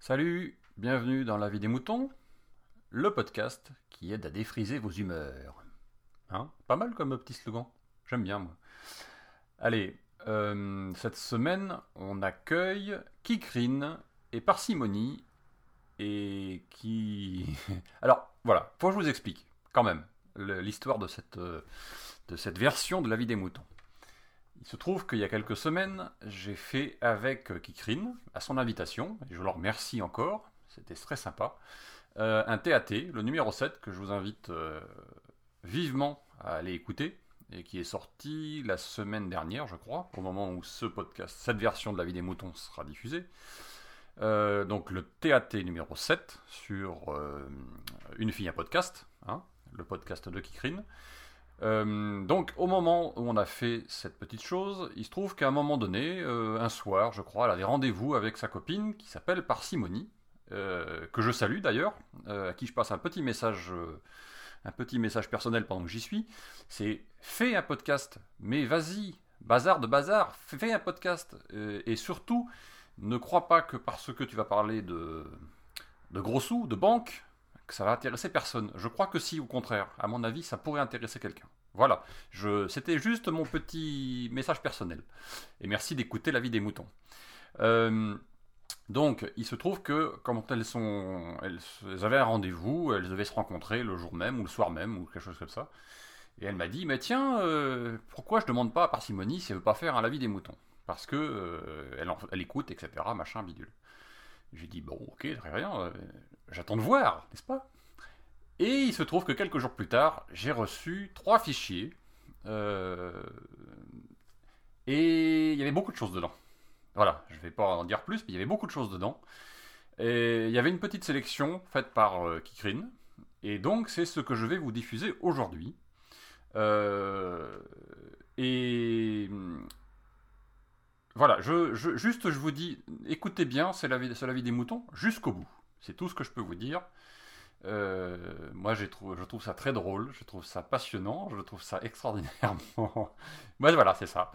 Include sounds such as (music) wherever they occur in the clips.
Salut, bienvenue dans La vie des moutons, le podcast qui aide à défriser vos humeurs. Hein Pas mal comme petit slogan, j'aime bien moi. Allez, euh, cette semaine, on accueille Kikrine et Parcimonie, et qui... (laughs) Alors, voilà, faut que je vous explique, quand même, l'histoire de cette, euh, de cette version de La vie des moutons. Il se trouve qu'il y a quelques semaines, j'ai fait avec euh, Kikrine, à son invitation, et je leur remercie encore, c'était très sympa, euh, un TAT, le numéro 7, que je vous invite euh, vivement à aller écouter, et qui est sorti la semaine dernière, je crois, au moment où ce podcast, cette version de La vie des moutons sera diffusée. Donc le TAT numéro 7 sur Une fille, un podcast, hein, le podcast de Kikrine. Euh, donc au moment où on a fait cette petite chose, il se trouve qu'à un moment donné, euh, un soir, je crois, elle avait rendez-vous avec sa copine qui s'appelle Parcimonie, euh, que je salue d'ailleurs, à qui je passe un petit message, un petit message personnel pendant que j'y suis. C'est fais un podcast, mais vas-y, bazar de bazar, fais un podcast, et surtout, ne crois pas que parce que tu vas parler de, de gros sous, de banque, que ça va intéresser personne. Je crois que si, au contraire, à mon avis, ça pourrait intéresser quelqu'un. Voilà, c'était juste mon petit message personnel. Et merci d'écouter la vie des moutons. Euh, donc, il se trouve que quand elles sont, elles, avaient un rendez-vous, elles devaient se rencontrer le jour même ou le soir même ou quelque chose comme ça. Et elle m'a dit, mais tiens, euh, pourquoi je demande pas à Parcimonie si elle veut pas faire un la vie des moutons? Parce que euh, elle écoute, etc., machin, bidule. J'ai dit, bon, ok, très bien, euh, j'attends de voir, n'est-ce pas? Et il se trouve que quelques jours plus tard, j'ai reçu trois fichiers. euh, et il y avait beaucoup de choses dedans. Voilà, je vais pas en dire plus, mais il y avait beaucoup de choses dedans. Et il y avait une petite sélection faite par euh, Kikrine. Et donc, c'est ce que je vais vous diffuser aujourd'hui. Euh, et voilà, juste je vous dis, écoutez bien, c'est la vie, des moutons jusqu'au bout. C'est tout ce que je peux vous dire. Euh, moi, je trouve ça très drôle, je trouve ça passionnant, je trouve ça (laughs) extraordinairement. Moi, voilà, c'est ça.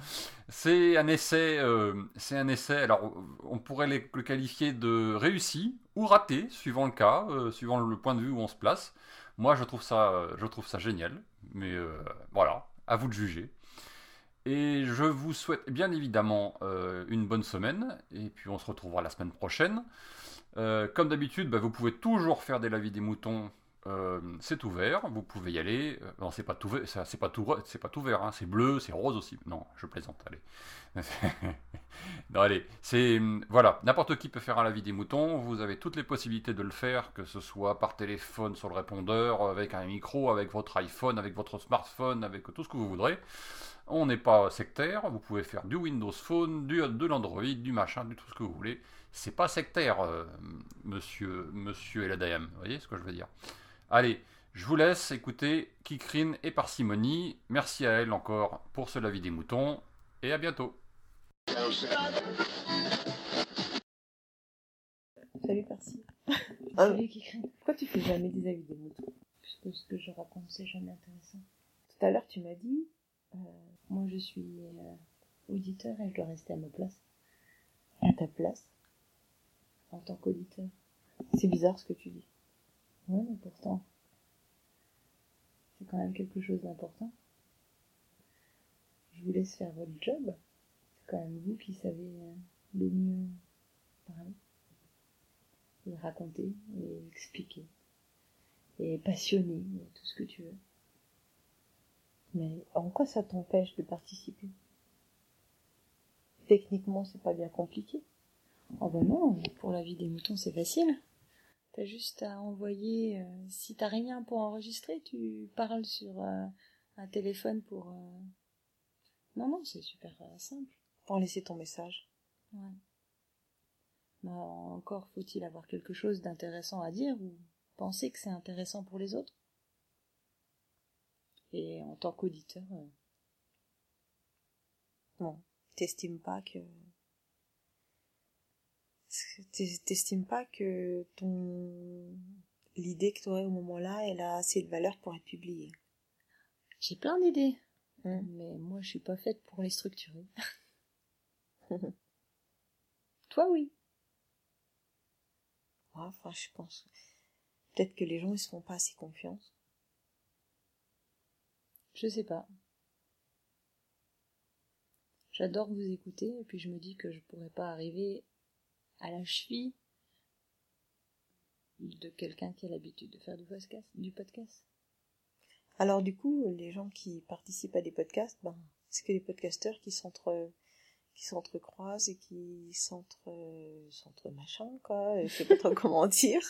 C'est un essai, euh, c'est un essai. Alors, on pourrait le qualifier de réussi ou raté, suivant le cas, euh, suivant le point de vue où on se place. Moi, je trouve ça, je trouve ça génial. Mais voilà, à vous de juger. Et je vous souhaite bien évidemment euh, une bonne semaine. Et puis on se retrouvera la semaine prochaine. Euh, comme d'habitude, bah, vous pouvez toujours faire des lavis des moutons. Euh, c'est ouvert, vous pouvez y aller. Euh, non, c'est pas tout vert, c'est pas tout, c'est pas tout vert, hein, c'est bleu, c'est rose aussi. Non, je plaisante. Allez. (laughs) non, allez, c'est voilà, n'importe qui peut faire un lavis des moutons. Vous avez toutes les possibilités de le faire, que ce soit par téléphone sur le répondeur, avec un micro, avec votre iPhone, avec votre smartphone, avec tout ce que vous voudrez. On n'est pas sectaire, vous pouvez faire du Windows Phone, du, de l'Android, du machin, du tout ce que vous voulez. C'est pas sectaire, euh, monsieur, monsieur vous voyez ce que je veux dire? Allez, je vous laisse écouter Kikrine et Parcimonie. Merci à elle encore pour ce lavis des moutons, et à bientôt. Salut. Ah. (laughs) Salut Kikri. Pourquoi tu fais jamais des avis des moutons? Puisque ce que je raconte, c'est jamais intéressant. Tout à l'heure, tu m'as dit, euh, moi je suis euh, auditeur et je dois rester à ma place. À ta place. En tant qu'auditeur. C'est bizarre ce que tu dis. Mais pourtant, c'est quand même quelque chose d'important. Je vous laisse faire votre job. C'est quand même vous qui savez euh, le mieux parler et raconter et expliquer et passionner tout ce que tu veux. Mais en quoi ça t'empêche de participer? Techniquement, c'est pas bien compliqué. Oh ben non, pour la vie des moutons, c'est facile. T'as juste à envoyer, euh, si t'as rien pour enregistrer, tu parles sur euh, un téléphone pour... euh, Non, non, c'est super simple. pour laisser ton message. Ouais. Mais encore faut-il avoir quelque chose d'intéressant à dire ou penser que c'est intéressant pour les autres. Et en tant qu'auditeur, Bon, t'estimes pas que t'estimes pas que ton l'idée que tu aurais au moment-là, elle a assez de valeur pour être publiée? j'ai plein d'idées. Mm. Mais moi, je suis pas faite pour les structurer. (laughs) Toi, oui. Ouais, enfin, je pense. Peut-être que les gens, ils se font pas assez confiance. Je sais pas. J'adore vous écouter, et puis je me dis que je pourrais pas arriver à la cheville de quelqu'un qui a l'habitude de faire du podcast. Du podcast. Alors, du coup, les gens qui participent à des podcasts, ben, c'est que des podcasteurs qui s'entre, qui s'entrecroisent et qui s'entre, s'entre machin, quoi. Je sais pas trop (laughs) comment dire.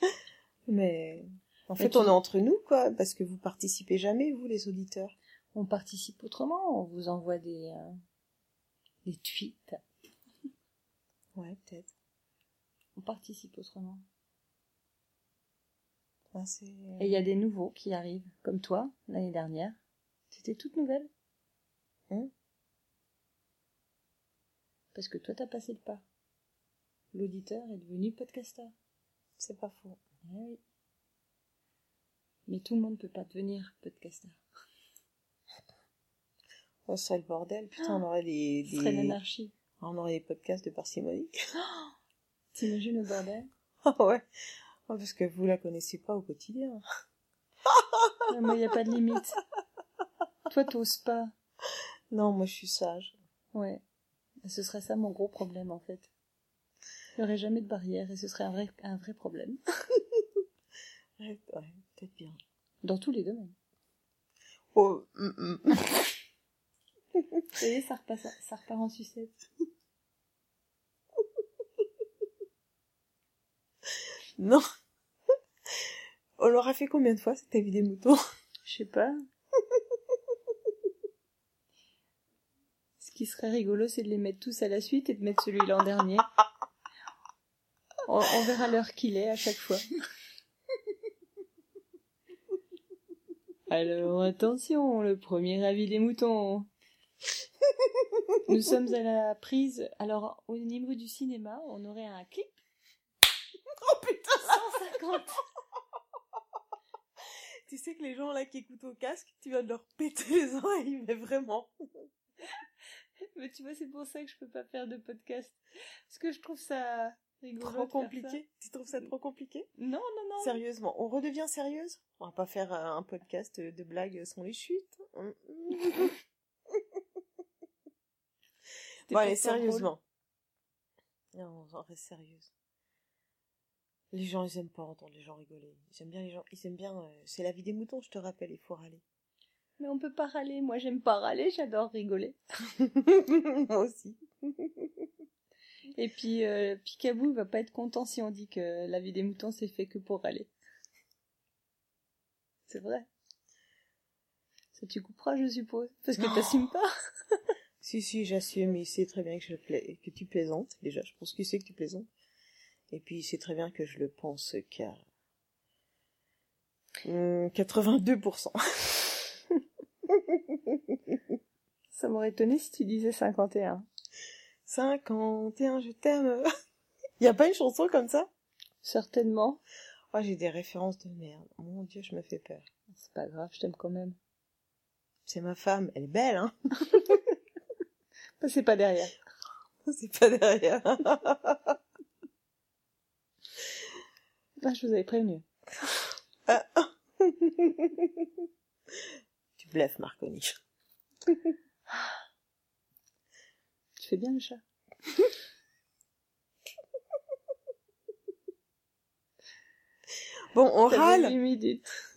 (laughs) Mais, en fait, tu- on est entre nous, quoi, parce que vous participez jamais, vous, les auditeurs. On participe autrement, on vous envoie des, euh, des tweets. Ouais, peut-être. On participe autrement. Enfin, c'est... Et il y a des nouveaux qui arrivent, comme toi, l'année dernière. C'était toute nouvelle. Hein? Parce que toi, t'as passé le pas. L'auditeur est devenu podcasteur. C'est pas faux. Eh oui. Mais tout le monde peut pas devenir podcasteur. Oh, ça serait le bordel. Putain, on aurait des, Ce serait des... l'anarchie. On aurait des podcasts de parcimonie. (gasps) T'imagines le bordel? (laughs) Ah ouais. Oh, parce que vous la connaissez pas au quotidien. Non, Moi, il n'y a pas de limite. Toi, t'oses pas. Non, moi, je suis sage. Ouais. Ce serait ça mon gros problème, en fait. Il n'y aurait jamais de barrière et ce serait un vrai, un vrai problème. (laughs) Ouais, ouais, peut-être bien. Dans tous les domaines. Oh, hum, (laughs) hum. Vous voyez, ça repart, ça repart en sucette. (laughs) non. On l'aura fait combien de fois, cette avis des moutons? Je sais pas. Ce qui serait rigolo, c'est de les mettre tous à la suite et de mettre celui-là en dernier. On, on verra l'heure qu'il est à chaque fois. (laughs) Alors attention, le premier avis des moutons. Nous sommes à la prise. Alors au niveau du cinéma, on aurait un clip. Oh putain 150. Tu sais que les gens là qui écoutent au casque, tu vas de leur péter les oreilles, mais vraiment. Mais tu vois, c'est pour ça que je peux pas faire de podcast. Parce que je trouve ça rigolo. Trop compliqué. Tu trouves ça trop compliqué? Non, non, non. Sérieusement, on redevient sérieuse? On va pas faire un un podcast de blagues sans les chutes. Bon, allez, drôle. sérieusement. Non, on reste sérieuse. Les gens, ils aiment pas entendre les gens rigoler. Ils aiment bien les gens, ils aiment bien, euh, c'est la vie des moutons, je te rappelle, il faut râler. Mais on peut pas râler. Moi, j'aime pas râler, j'adore rigoler. (laughs) Moi aussi. Et puis, euh, Picaboo il va pas être content si on dit que la vie des moutons c'est fait que pour râler. C'est vrai. Ça tu couperas, je suppose. Parce que t'assumes pas. (laughs) Si, si, j'assume, il sait très bien que, je pla- que tu plaisantes. Déjà, je pense qu'il sait que tu plaisantes. Et puis, il sait très bien que je le pense car... Hum, 82%. (laughs) Ça m'aurait étonné si tu disais 51. 51, je t'aime. (laughs) y a pas une chanson comme ça? Certainement. Oh, j'ai des références de merde. Mon dieu, je me fais peur. C'est pas grave, je t'aime quand même. C'est ma femme, elle est belle, hein (laughs) Bah, c'est pas derrière. (laughs) C'est pas derrière. Ah, je vous avais prévenu. (laughs) tu bluffes, Marconi. (laughs) Tu fais bien le chat. Bon, on râle.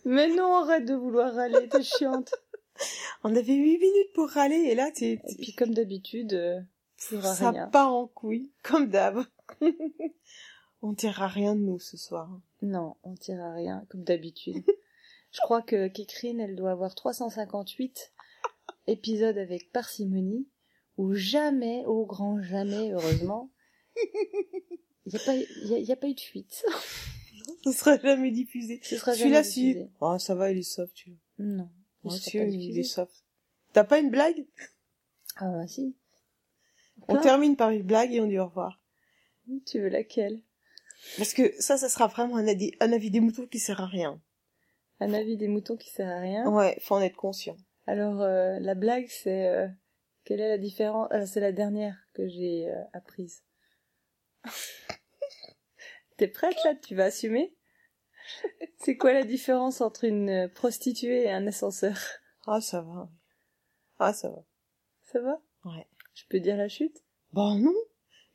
Mais non, arrête de vouloir râler, t'es chiante. On avait 8 minutes pour râler et là, t'es, Et puis comme d'habitude, euh, ça rien. part en couille, comme d'hab. (laughs) on dira rien de nous ce soir. Non, on tire à rien, comme d'habitude. (laughs) Je crois que Kikrine, elle doit avoir 358 épisodes avec parcimonie, où jamais, au grand jamais, heureusement, il n'y a, pas- y a, y a pas eu de fuite. (laughs) Ce sera jamais diffusé. Ce sera Celui-là, jamais si. diffusé. Oh, ça va, il est soft, tu Non. Soft. T'as pas une blague? Ah bah si. On Plein. termine par une blague et on dit au revoir. Tu veux laquelle? Parce que ça, ça sera vraiment un avis, un avis des moutons qui sert à rien. Un avis des moutons qui sert à rien? Ouais, faut en être conscient. Alors, euh, la blague, c'est... euh, quelle est la différence Ah, C'est la dernière que j'ai euh, apprise. (laughs) T'es prête, là? Tu vas assumer? C'est quoi la différence entre une prostituée et un ascenseur? Ah, ça va. oui. Ah, ça va. Ça va? Ouais. Je peux dire la chute? Bon, non.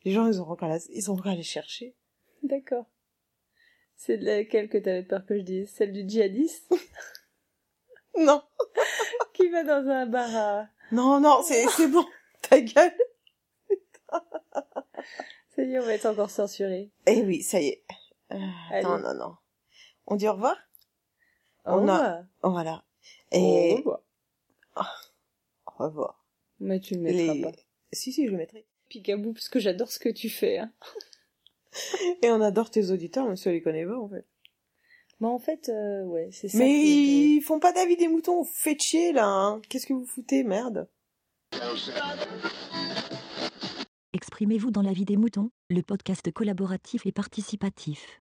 Les gens, ils ont qu'à la- ils ont qu'à aller chercher. D'accord. C'est de laquelle que t'avais peur que je dise? Celle du djihadiste? (laughs) Non. qui va dans un bar à... Non, non, c'est, c'est bon. (laughs) Ta gueule. Ça y est, on va être encore censuré. Eh oui, ça y est. Euh, non, non, non. On dit au revoir? Au On a- revoir. Oh, voilà. Au Et revoir. au revoir. Mais tu le mettras Les... pas. Si, si, je le mettrai. Picabou, parce que j'adore ce que tu fais. Hein. (laughs) Et on adore tes auditeurs, même si on les connaît pas, en fait. Mais en fait, euh, ouais, c'est ça. Mais qui ils font pas d'avis des moutons, faites chier, là, hein. Qu'est-ce que vous foutez, merde? Exprimez-vous dans la vie des moutons, le podcast collaboratif et participatif.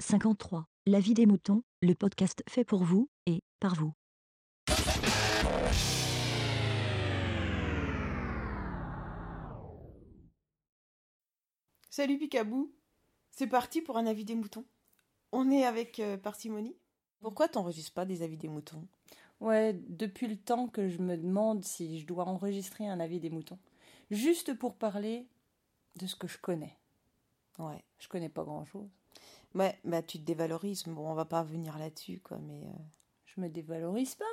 53. La vie des moutons, le podcast fait pour vous et par vous. Salut Picabou. C'est parti pour un avis des moutons. On est avec euh, parcimonie. Pourquoi t'enregistres pas des avis des moutons? Ouais, depuis le temps que je me demande si je dois enregistrer un avis des moutons. Juste pour parler de ce que je connais. Ouais. Je connais pas grand-chose. Ouais, bah tu te dévalorises. Bon, on va pas revenir là-dessus, quoi, mais... euh, Je me dévalorise pas.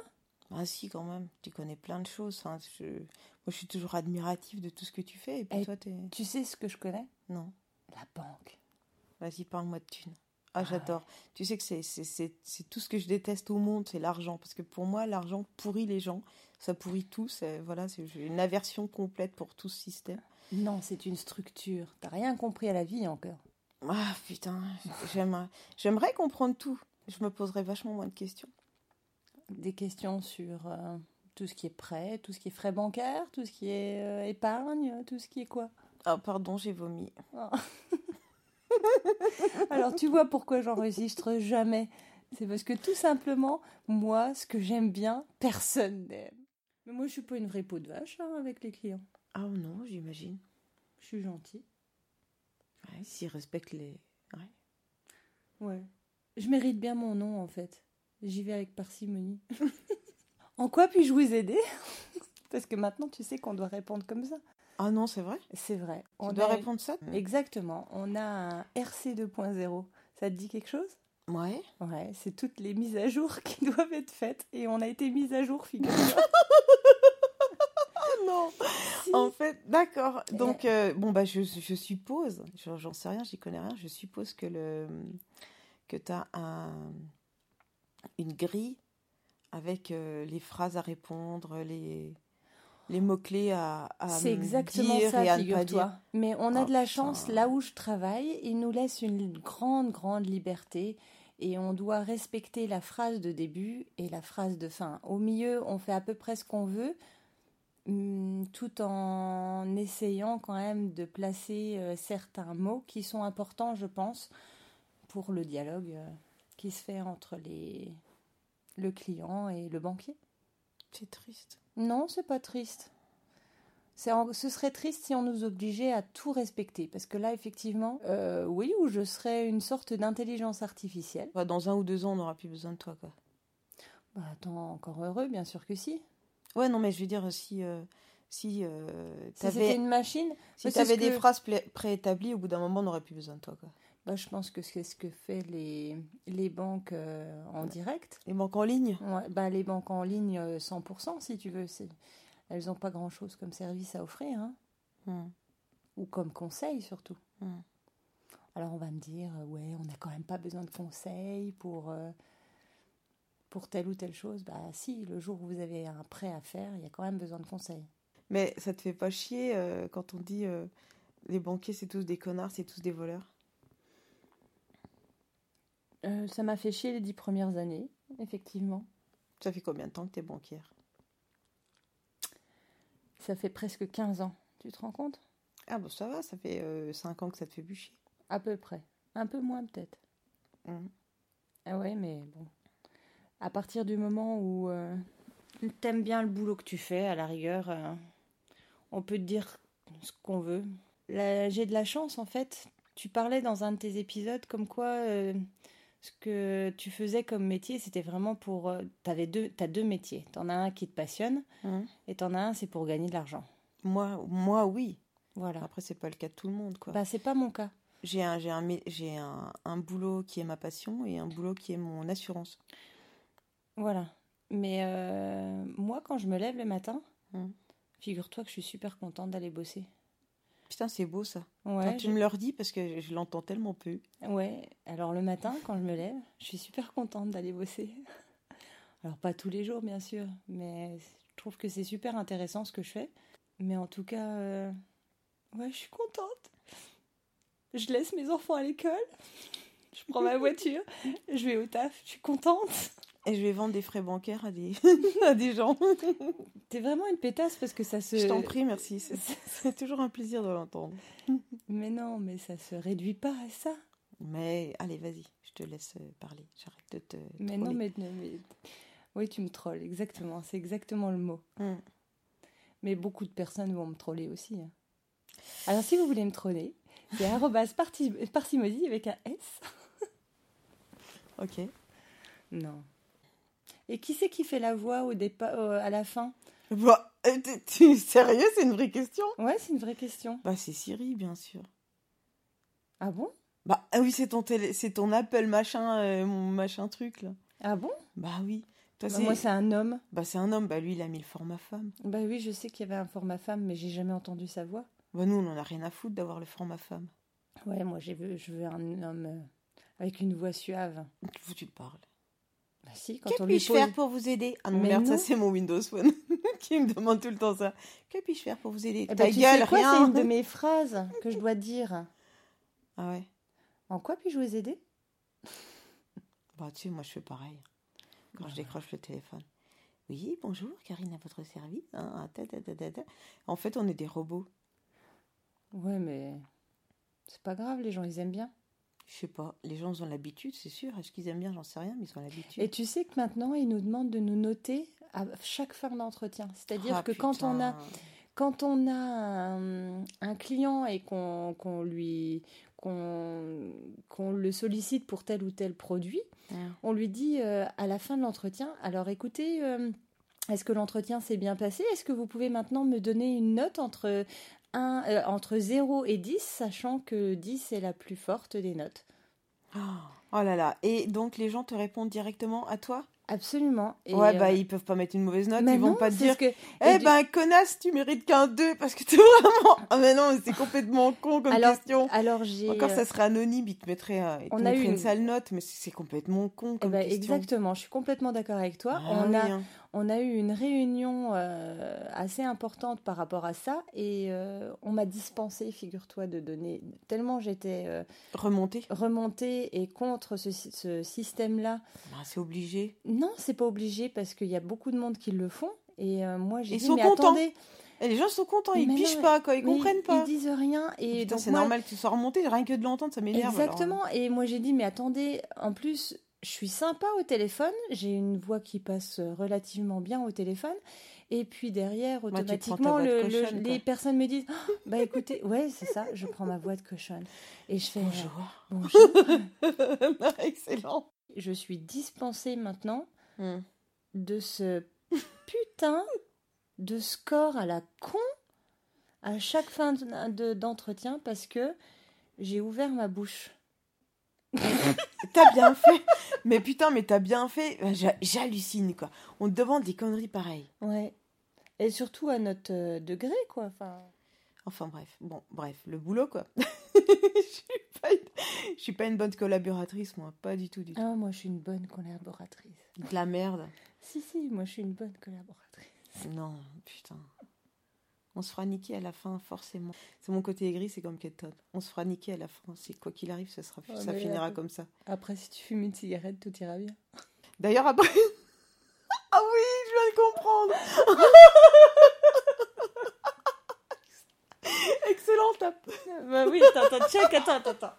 Ah si, quand même. Tu connais plein de choses. hein. Je... Moi, je suis toujours admiratif de tout ce que tu fais. Et puis Eh, toi, t'es... Tu sais ce que je connais? Non. La banque. Vas-y, parle-moi de thunes. Ah, Ah j'adore. Tu sais que c'est, c'est, c'est, c'est tout ce que je déteste au monde, c'est l'argent. Parce que pour moi, l'argent pourrit les gens. Ça pourrit tout. C'est, voilà, c'est, j'ai une aversion complète pour tout ce système. Non, c'est une structure. T'as rien compris à la vie encore. Ah, putain. J'aimerais, j'aimerais comprendre tout. Je me poserais vachement moins de questions. Des questions sur euh, tout ce qui est prêt, tout ce qui est frais bancaires, tout ce qui est euh, épargne, tout ce qui est quoi? Ah, pardon, j'ai vomi. (laughs) Alors tu vois pourquoi j'enregistre jamais. C'est parce que tout simplement, moi, ce que j'aime bien, personne n'aime. Mais moi, je suis pas une vraie peau de vache hein, avec les clients. Ah non, j'imagine. Je suis gentille. Ouais, s'ils respectent les... Ouais. Ouais. Je mérite bien mon nom, en fait. J'y vais avec parcimonie. (laughs) en quoi puis-je vous aider? (laughs) Parce que maintenant, tu sais qu'on doit répondre comme ça. Ah non, c'est vrai? C'est vrai. On doit a- répondre ça? Exactement. On a un RC 2.0. Ça te dit quelque chose? Ouais. Ouais, c'est toutes les mises à jour (laughs) qui doivent être faites. Et on a été mis à jour, figure-toi. Non Si. En fait, d'accord. Donc, euh, bon, bah, je, je suppose, j'en sais rien, j'y connais rien, je suppose que, le, que tu as un, une grille avec euh, les phrases à répondre, les, les mots-clés à, à C'est me exactement dire ça, figure-toi. Mais on a Oh, de la putain. chance, là où je travaille, ils nous laissent une grande, grande liberté et on doit respecter la phrase de début et la phrase de fin. Au milieu, on fait à peu près ce qu'on veut, tout en essayant quand même de placer euh, certains mots qui sont importants, je pense, pour le dialogue euh, qui se fait entre les... le client et le banquier. C'est triste. Non, c'est pas triste. En- Ce serait triste si on nous obligeait à tout respecter. Parce que là, effectivement, euh, oui, ou je serais une sorte d'intelligence artificielle. Bah, dans un ou deux ans, on n'aura plus besoin de toi, quoi. Bah, attends, encore heureux, bien sûr que si. Ouais, non, mais je veux dire, si, euh, si euh, Si c'était une machine, si c'est t'avais ce des que- phrases préétablies, au bout d'un moment, on n'aurait plus besoin de toi, quoi. bah, je pense que c'est ce que fait les, les banques euh, en direct. Les banques en ligne? Ouais, bah, les banques en ligne, euh, 100%, si tu veux. Elles n'ont pas grand-chose comme service à offrir. Hein. Hmm. ou comme conseil surtout. Hmm. Alors on va me dire, euh, ouais, on n'a quand même pas besoin de conseils pour... euh, pour telle ou telle chose, bah si, le jour où vous avez un prêt à faire, il y a quand même besoin de conseils. Mais ça te fait pas chier euh, quand on dit euh, les banquiers c'est tous des connards, c'est tous des voleurs? Euh, ça m'a fait chier les dix premières années, effectivement. Ça fait combien de temps que t'es banquière? Ça fait presque 15 ans, tu te rends compte? Ah bah ça va, ça fait 5 ans que ça te fait chier. À peu près. Un peu moins peut-être. Mhm. Ah ouais, mais bon. À partir du moment où euh, t'aimes bien le boulot que tu fais, à la rigueur, euh, on peut te dire ce qu'on veut. J'ai de la chance, en fait. Tu parlais dans un de tes épisodes comme quoi euh, ce que tu faisais comme métier, c'était vraiment pour... t'avais deux, t'as deux métiers. T'en as un qui te passionne Mhm. et t'en as un, c'est pour gagner de l'argent. Moi, moi oui. Voilà. Après c'est pas le cas de tout le monde quoi. Bah, c'est pas mon cas. J'ai un, j'ai un, un boulot qui est ma passion et un boulot qui est mon assurance. Voilà. Mais euh, moi, quand je me lève le matin, Mhm. figure-toi que je suis super contente d'aller bosser. Putain c'est beau ça. Ouais, Quand tu je- me le redis parce que je, je l'entends tellement peu. ouais. Alors le matin, quand je me lève, je suis super contente d'aller bosser. (laughs) Alors pas tous les jours, bien sûr, mais je trouve que c'est super intéressant ce que je fais. Mais en tout cas, euh, ouais, je suis contente. Je laisse mes enfants à l'école. Je prends ma (laughs) voiture, je vais au taf, je suis contente. Et je vais vendre des frais bancaires à des, (laughs) à des gens. T'es vraiment une pétasse parce que ça se. Je t'en prie, merci. (laughs) C'est toujours un plaisir de l'entendre. Mais non, mais ça se réduit pas à ça. Mais allez, vas-y, je te laisse euh, parler. J'arrête de te. Mais troller. non, mais, mais- Oui, tu me trolles, exactement. C'est exactement le mot. Hmm. Mais beaucoup de personnes vont me troller aussi. hein. Alors, si vous voulez me troller, c'est (laughs) parcimosie avec un S. Ok. Non. Et qui c'est qui fait la voix au départ, euh, à la fin? Bah, euh, t'es- (laughs) t'es sérieux C'est une vraie question? Ouais, c'est une vraie question. Bah, c'est Siri, bien sûr. Ah bon? Bah, ah oui, c'est ton, télé... c'est ton Apple machin, euh, mon machin truc, là. Ah bon? Bah oui. Toi, Bah. Moi, c'est un homme. Bah, c'est un homme. Bah, lui, il a mis le format femme. Bah oui, je sais qu'il y avait un format femme, mais j'ai jamais entendu sa voix. Bah, nous, on en a rien à foutre d'avoir le format femme. Ouais, moi, j'ai je veux un homme euh, avec une voix suave. Faut que tu te parles. Bah si, quand Que puis-je pose... faire pour vous aider? Ah non, Mais merde, ça, c'est mon Windows Phone (laughs) qui me demande tout le temps ça. Que puis-je faire pour vous aider? Eh Ta ben, tu gueule, sais quoi, rien C'est une de mes phrases que je dois dire. (laughs) Ah ouais En quoi puis-je vous aider? (laughs) Bah, tu sais, moi, je fais pareil. Quand je décroche le téléphone. Oui, bonjour, Karine à votre service. Ah, ta, ta, ta, ta, ta. En fait, on est des robots. Ouais, mais c'est pas grave, les gens, ils aiment bien. Je sais pas, les gens ont l'habitude, c'est sûr. Est-ce qu'ils aiment bien? J'en sais rien, mais ils ont l'habitude. Et tu sais que maintenant, ils nous demandent de nous noter à chaque fin d'entretien. C'est-à-dire Ah, que quand on a quand on a un, un client et qu'on lui qu'on le sollicite pour tel ou tel produit, on lui dit euh, à la fin de l'entretien, alors écoutez, euh, est-ce que l'entretien s'est bien passé? Est-ce que vous pouvez maintenant me donner une note entre, un, euh, entre 0 et 10, sachant que 10 est la plus forte des notes Oh là là. Et donc, les gens te répondent directement à toi? Absolument. Et, Ouais, bah, euh, ils peuvent pas mettre une mauvaise note. mais ils vont non, pas te dire que- Eh du- ben, connasse, tu mérites qu'un 2 parce que t'es (laughs) vraiment. Ah, mais non, mais c'est complètement con comme alors, question. alors j'ai. Encore, euh, ça serait anonyme, ils te mettraient, euh, ils te on a mettraient une... une- sale note, mais c'est complètement con eh comme ben, question. exactement, je suis complètement d'accord avec toi. Ah on, a, hein. On a eu une réunion euh, assez importante par rapport à ça et euh, on m'a dispensé, figure-toi, de donner. Tellement j'étais euh, Remonter, remontée et contre ce, ce système-là. Bah, c'est obligé. Non, c'est pas obligé parce qu'il y a beaucoup de monde qui le font. Et moi, j'ai Ils dit, sont mais contents. attendez, Et les gens sont contents, ils Mais pichent non, pas, quoi, ils comprennent pas. Ils disent rien. Et Putain, donc c'est moi- normal que tu sois remonté, rien que de l'entendre, ça m'énerve. alors. Exactement. Et moi, j'ai dit, mais attendez, en plus, je suis sympa au téléphone. J'ai une voix qui passe relativement bien au téléphone. Et puis derrière, Bah, automatiquement, le- cochonne, les personnes me disent, Oh, (gasps) bah écoutez, ouais, c'est ça, je prends ma voix de cochonne. Et je fais, euh, Bonjour. (laughs) bonjour. Excellent. Je suis dispensée maintenant Hmm. de ce putain de score à la con à chaque fin de- de- d'entretien parce que j'ai ouvert ma bouche. (laughs) T'as bien fait. Mais putain, mais t'as bien fait. J'hallucine, quoi. On te demande des conneries pareilles. Ouais. Et surtout à notre euh, degré, quoi. Enfin, Enfin bref, bon, bref, le boulot quoi. (laughs) je suis pas une... je suis pas une bonne collaboratrice, moi. Pas du tout, du tout. Ah, moi, je suis une bonne collaboratrice. De la merde. Si, si, moi, je suis une bonne collaboratrice. Non, putain. On se fera niquer à la fin, forcément. C'est mon côté aigri, c'est comme Kate Todd. On se fera niquer à la fin. C'est quoi qu'il arrive, ça, sera... Ça finira après- comme ça. Après, si tu fumes une cigarette, tout ira bien. D'ailleurs, après. (laughs) ah oui, je viens de comprendre. Excellent tape. bah oui, attends, attends, check, attends, attends, attends.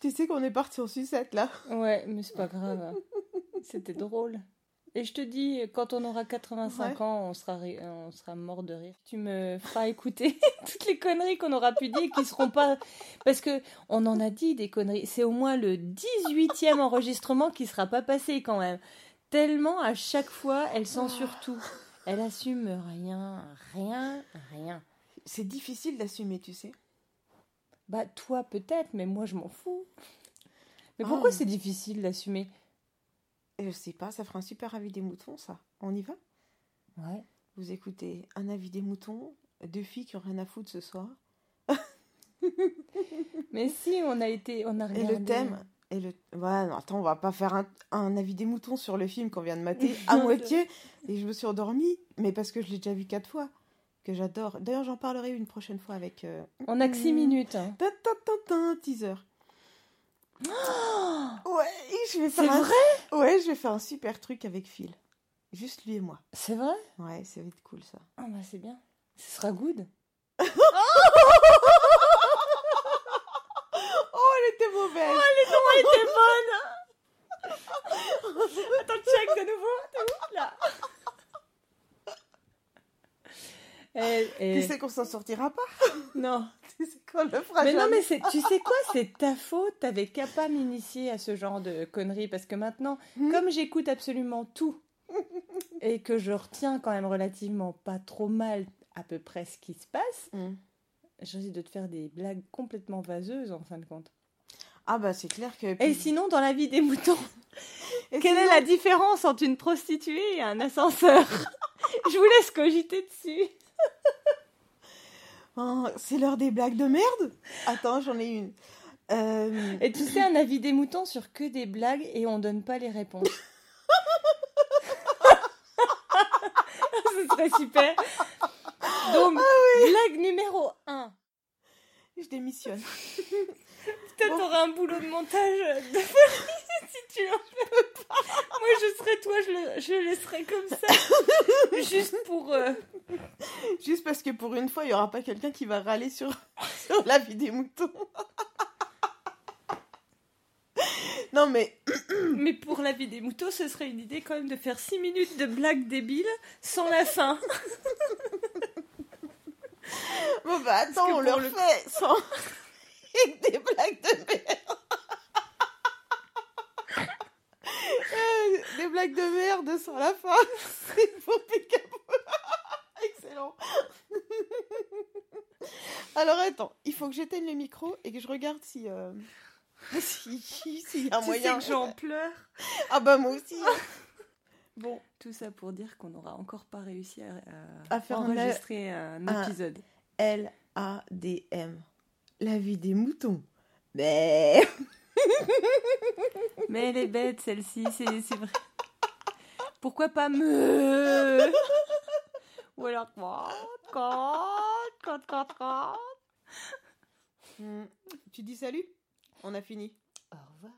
Tu sais qu'on est parti en sucette là. Ouais, mais c'est pas grave. C'était drôle. Et je te dis, quand on aura 85 Ouais. ans, on sera, ri- on sera mort de rire. Tu me feras écouter (laughs) toutes les conneries qu'on aura pu dire qui seront pas. Parce que on en a dit des conneries. C'est au moins le 18e enregistrement qui sera pas passé quand même. Tellement à chaque fois, elle censure tout. Elle assume rien, rien, rien. C'est difficile d'assumer, tu sais. Bah, toi peut-être, mais moi je m'en fous. Mais pourquoi Ah. c'est difficile d'assumer? Je sais pas, ça fera un super avis des moutons, ça. On y va? Ouais. Vous écoutez un avis des moutons, deux filles qui ont rien à foutre ce soir. (laughs) Mais si, on a été, on a Et regardé. le thème et le... Ouais, non, attends, on va pas faire un, un avis des moutons sur le film qu'on vient de mater (laughs) à moitié. Et je me suis endormie, mais parce que je l'ai déjà vu quatre fois. Que j'adore. D'ailleurs, j'en parlerai une prochaine fois avec... euh, On a que 6 minutes. hein. Ta, ta, teaser. ouais, je vais C'est faire un... vrai? Ouais, je vais faire un super truc avec Phil. Juste lui et moi. C'est vrai? Ouais, ça va être cool ça. Ah bah c'est bien. Ce sera good. (laughs) Oh, elle était mauvaise. Non, elle était bonne Attends, check de nouveau. T'es où Là? Et, et- Tu sais qu'on s'en sortira pas? Non. Qu'on le fera Mais non, mais c'est, tu sais quoi (laughs) C'est ta faute. T'avais qu'à pas m'initier à ce genre de conneries. Parce que maintenant, Hmm? comme j'écoute absolument tout et que je retiens quand même relativement pas trop mal à peu près ce qui se passe, j'ai envie de te faire des blagues complètement vaseuses en fin de compte. Ah bah c'est clair que... Et sinon, dans la vie des moutons, (laughs) quelle est la différence entre une prostituée et un ascenseur? (laughs) Je vous laisse cogiter dessus. Oh, c'est l'heure des blagues de merde Attends, j'en ai une. Euh, Et tu sais, un avis des moutons sur que des blagues et on donne pas les réponses. (laughs) (laughs) Ce serait super. Donc, blague numéro 1. Je démissionne. (laughs) Peut-être Bon. t'auras un boulot de montage de folie si tu en fais pas. Moi, je serais toi, je le, je laisserais comme ça. Juste pour. euh, Juste parce que pour une fois, il y aura pas quelqu'un qui va râler sur, sur la vie des moutons. non mais... Mais pour la vie des moutons, ce serait une idée quand même de faire 6 minutes de blagues débiles sans la fin. Bon bah attends, on le refait sans... Avec (laughs) des blagues de merde. Euh, des blagues de merde sans la fin. (laughs) C'est pour. (laughs) Excellent. Alors attends, il faut que j'éteigne le micro et que je regarde si... euh, si- y a un Tu moyen. sais que j'en pleure. Ah bah moi aussi. hein. Bon, tout ça pour dire qu'on n'aura encore pas réussi à, À faire enregistrer un, un- épisode. L-A-D-M. La vie des moutons. Mais... (laughs) Mais elle est bête celle-ci, c'est vrai. Pourquoi pas me? Ou alors quand, quand, quand, quand, quand. Hmm. Tu dis salut? On a fini. Au revoir.